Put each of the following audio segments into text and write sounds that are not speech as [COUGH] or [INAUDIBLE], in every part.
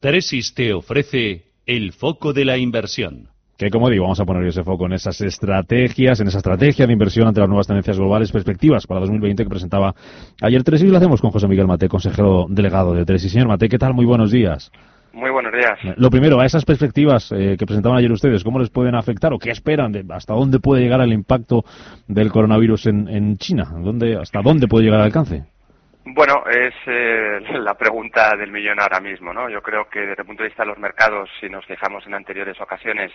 Tresis te ofrece el foco de la inversión. Que como digo, vamos a poner ese foco en esas estrategias, en esa estrategia de inversión ante las nuevas tendencias globales, perspectivas para 2020 que presentaba ayer Tresis y lo hacemos con José Miguel Mate, consejero delegado de Tresis. Señor Mate, ¿qué tal? Muy buenos días. Muy buenos días. Lo primero, a esas perspectivas eh, que presentaban ayer ustedes, ¿cómo les pueden afectar o qué esperan? De, ¿Hasta dónde puede llegar el impacto del coronavirus en, en China? ¿Dónde, ¿Hasta dónde puede llegar el alcance? Bueno, es eh, [LAUGHS] la pregunta del millón ahora mismo, ¿no? Yo creo que desde el punto de vista de los mercados, si nos fijamos en anteriores ocasiones,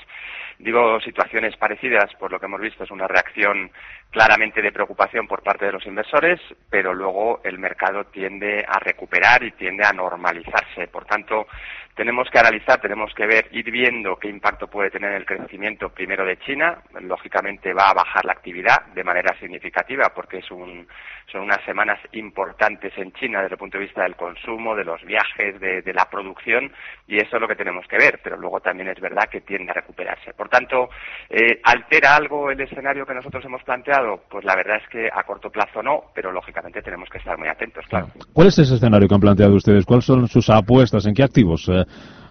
digo situaciones parecidas, por lo que hemos visto es una reacción claramente de preocupación por parte de los inversores, pero luego el mercado tiende a recuperar y tiende a normalizarse. Por tanto, tenemos que analizar, tenemos que ver, ir viendo qué impacto puede tener el crecimiento primero de China. Lógicamente va a bajar la actividad de manera significativa porque es un, son unas semanas importantes en China desde el punto de vista del consumo, de los viajes, de, la producción y eso es lo que tenemos que ver. Pero luego también es verdad que tiende a recuperarse. Por tanto, eh, ¿altera algo el escenario que nosotros hemos planteado? Pues la verdad es que a corto plazo no, pero lógicamente tenemos que estar muy atentos, claro. ¿Cuál es ese escenario que han planteado ustedes? ¿Cuáles son sus apuestas? ¿En qué activos eh,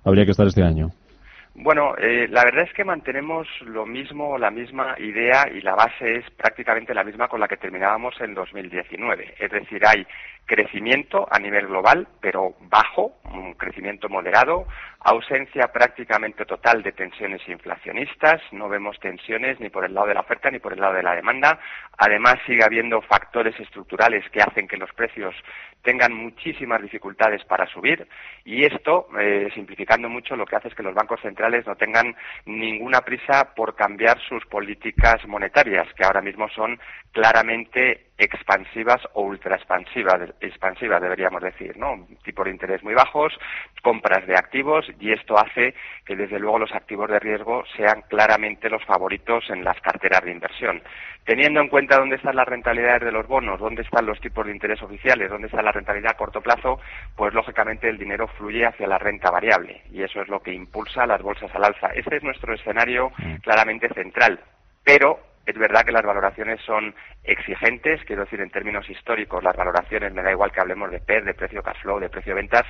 habría que estar este año? Bueno, eh, la verdad es que mantenemos lo mismo, la misma idea y la base es prácticamente la misma con la que terminábamos en 2019. Es decir, hay crecimiento a nivel global, pero bajo, un crecimiento moderado, ausencia prácticamente total de tensiones inflacionistas, no vemos tensiones ni por el lado de la oferta ni por el lado de la demanda. Además, sigue habiendo factores estructurales que hacen que los precios tengan muchísimas dificultades para subir y esto, eh, simplificando mucho, lo que hace es que los bancos centrales no tengan ninguna prisa por cambiar sus políticas monetarias, que ahora mismo son claramente expansivas o ultra expansivas, deberíamos decir, ¿no? Tipos de interés muy bajos, compras de activos y esto hace que desde luego los activos de riesgo sean claramente los favoritos en las carteras de inversión. Teniendo en cuenta dónde están las rentabilidades de los bonos, dónde están los tipos de interés oficiales, dónde está la rentabilidad a corto plazo, pues lógicamente el dinero fluye hacia la renta variable y eso es lo que impulsa las bolsas al alza. Este es nuestro escenario mm. claramente central, pero es verdad que las valoraciones son exigentes, quiero decir en términos históricos, las valoraciones, me da igual que hablemos de PER, de precio cash flow, de precio ventas,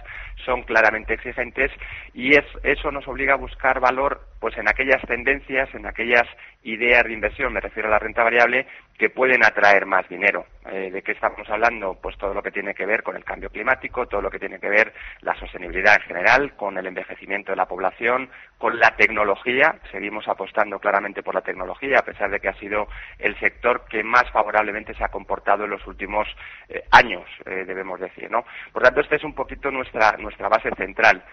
son claramente exigentes y eso nos obliga a buscar valor pues en aquellas tendencias, en aquellas ideas de inversión, me refiero a la renta variable, que pueden atraer más dinero. Eh, ¿De qué estamos hablando? Pues todo lo que tiene que ver con el cambio climático, todo lo que tiene que ver la sostenibilidad en general, con el envejecimiento de la población, con la tecnología. Seguimos apostando claramente por la tecnología, a pesar de que ha sido el sector que más favorablemente se ha comportado en los últimos eh, años, eh, debemos decir, ¿no? Por tanto, esta es un poquito nuestra, nuestra base central.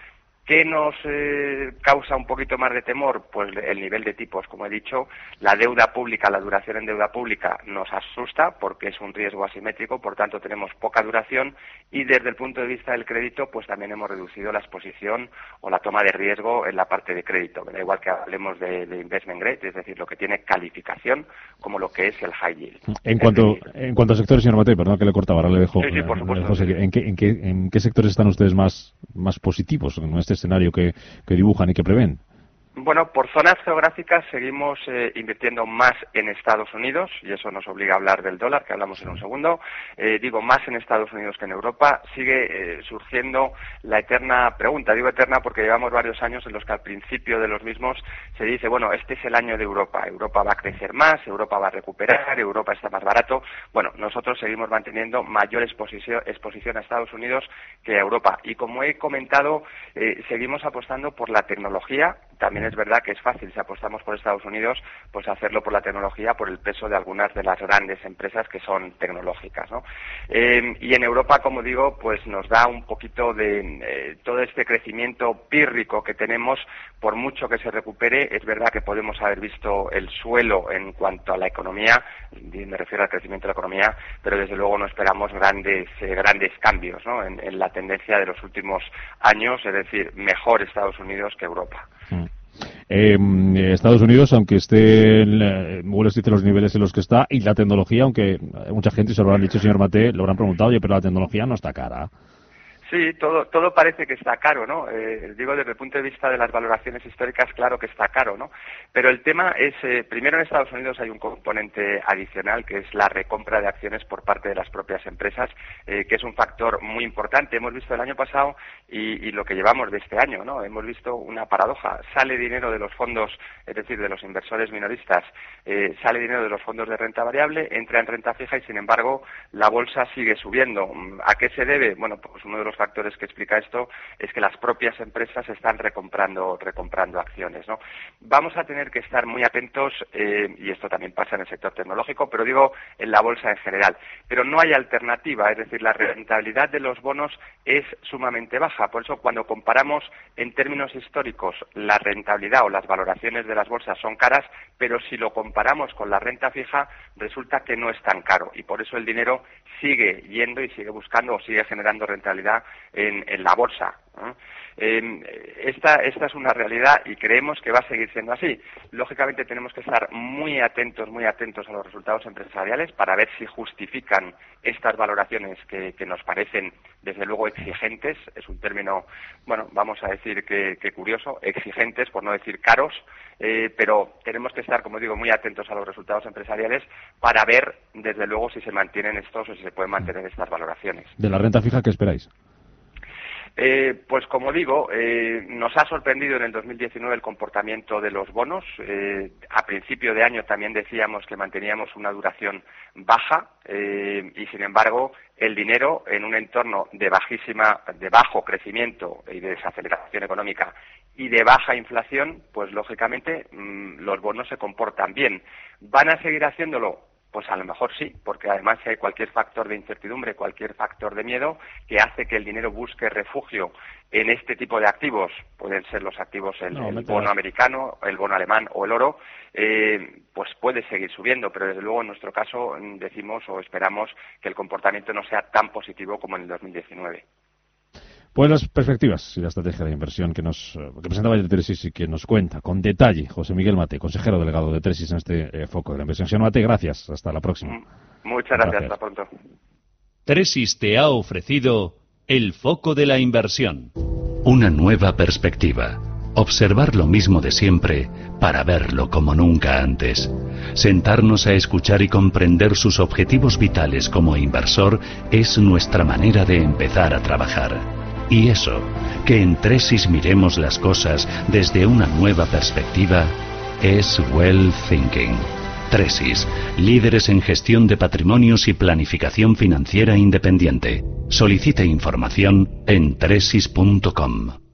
¿Qué nos eh, causa un poquito más de temor? Pues el nivel de tipos, como he dicho, la deuda pública, la duración en deuda pública nos asusta porque es un riesgo asimétrico, por tanto tenemos poca duración y desde el punto de vista del crédito, pues también hemos reducido la exposición o la toma de riesgo en la parte de crédito. Da igual que hablemos de, investment grade, es decir, lo que tiene calificación, como lo que es el high yield. En cuanto, en cuanto a sectores, señor Matei, perdón que le cortaba, ahora le dejo. Sí, sí, por supuesto. ¿en, qué, en, qué, ¿En qué sectores están ustedes más, más positivos en este escenario que, que dibujan y que prevén? Bueno, por zonas geográficas seguimos eh, invirtiendo más en Estados Unidos y eso nos obliga a hablar del dólar, que hablamos en un segundo. Eh, digo más en Estados Unidos que en Europa. Sigue eh, surgiendo la eterna pregunta. Digo eterna porque llevamos varios años en los que al principio de los mismos se dice, bueno, este es el año de Europa. Europa va a crecer más, Europa va a recuperar, Europa está más barato. Bueno, nosotros seguimos manteniendo mayor exposición, exposición a Estados Unidos que a Europa. Y como he comentado, seguimos apostando por la tecnología también es verdad que es fácil, si apostamos por Estados Unidos, pues hacerlo por la tecnología, por el peso de algunas de las grandes empresas que son tecnológicas. ¿no? Eh, y en Europa, como digo, pues nos da un poquito de eh, todo este crecimiento pírrico que tenemos, por mucho que se recupere, es verdad que podemos haber visto el suelo en cuanto a la economía, me refiero al crecimiento de la economía, pero desde luego no esperamos grandes, eh, grandes cambios ¿no? en, la tendencia de los últimos años, es decir, mejor Estados Unidos que Europa. Mm. Eh, Estados Unidos, aunque esté en Wall los niveles en los que está, y la tecnología, aunque mucha gente se lo habrán dicho, señor Mate, lo habrán preguntado, oye, pero la tecnología no está cara. Sí, todo, todo parece que está caro, ¿no? Eh, digo, desde el punto de vista de las valoraciones históricas, claro que está caro, ¿no? Pero el tema es, eh, primero en Estados Unidos hay un componente adicional, que es la recompra de acciones por parte de las propias empresas, eh, que es un factor muy importante. Hemos visto el año pasado y, y, lo que llevamos de este año, ¿no? Hemos visto una paradoja. Sale dinero de los fondos, es decir, de los inversores minoristas, sale dinero de los fondos de renta variable, entra en renta fija y, sin embargo, la bolsa sigue subiendo. ¿A qué se debe? Bueno, pues uno de los factores que explica esto es que las propias empresas están recomprando, recomprando acciones. ¿no? Vamos a tener que estar muy atentos, eh, y esto también pasa en el sector tecnológico, pero digo en la bolsa en general. Pero no hay alternativa, es decir, la rentabilidad de los bonos es sumamente baja. Por eso, cuando comparamos en términos históricos la rentabilidad o las valoraciones de las bolsas son caras, pero si lo comparamos con la renta fija, resulta que no es tan caro. Y por eso el dinero sigue yendo y sigue buscando o sigue generando rentabilidad en, la bolsa. esta, esta es una realidad y creemos que va a seguir siendo así. Lógicamente tenemos que estar muy atentos, muy atentos a los resultados empresariales para ver si justifican estas valoraciones que, nos parecen, desde luego, exigentes. Es un término, bueno, vamos a decir que, curioso, exigentes, por no decir caros, eh, pero tenemos que estar, como digo, muy atentos a los resultados empresariales para ver, desde luego, si se mantienen estos o si se pueden mantener estas valoraciones. ¿De la renta fija qué esperáis? Eh, pues como digo, eh, nos ha sorprendido en el 2019 el comportamiento de los bonos. Eh, a principio de año también decíamos que manteníamos una duración baja y, sin embargo, el dinero en un entorno de bajísima, de bajo crecimiento y de desaceleración económica y de baja inflación, pues lógicamente mm, los bonos se comportan bien. ¿Van a seguir haciéndolo? Pues a lo mejor sí, porque además hay cualquier factor de incertidumbre, cualquier factor de miedo que hace que el dinero busque refugio en este tipo de activos, pueden ser los activos el, bono americano, el bono alemán o el oro, eh, pues puede seguir subiendo, pero desde luego en nuestro caso mm, decimos o esperamos que el comportamiento no sea tan positivo como en el 2019. Pues las perspectivas y la estrategia de inversión que nos eh, que presentaba el Tresis y que nos cuenta con detalle José Miguel Mate, consejero delegado de Tresis en este eh, foco de la inversión. Señor Mate, gracias. Hasta la próxima. Mm, muchas gracias. Hasta pronto. Tresis te ha ofrecido el foco de la inversión. Una nueva perspectiva. Observar lo mismo de siempre para verlo como nunca antes. Sentarnos a escuchar y comprender sus objetivos vitales como inversor es nuestra manera de empezar a trabajar. Y eso, que en Tresis miremos las cosas desde una nueva perspectiva, es Well Thinking. Tresis, líderes en gestión de patrimonios y planificación financiera independiente. Solicite información en tresis.com.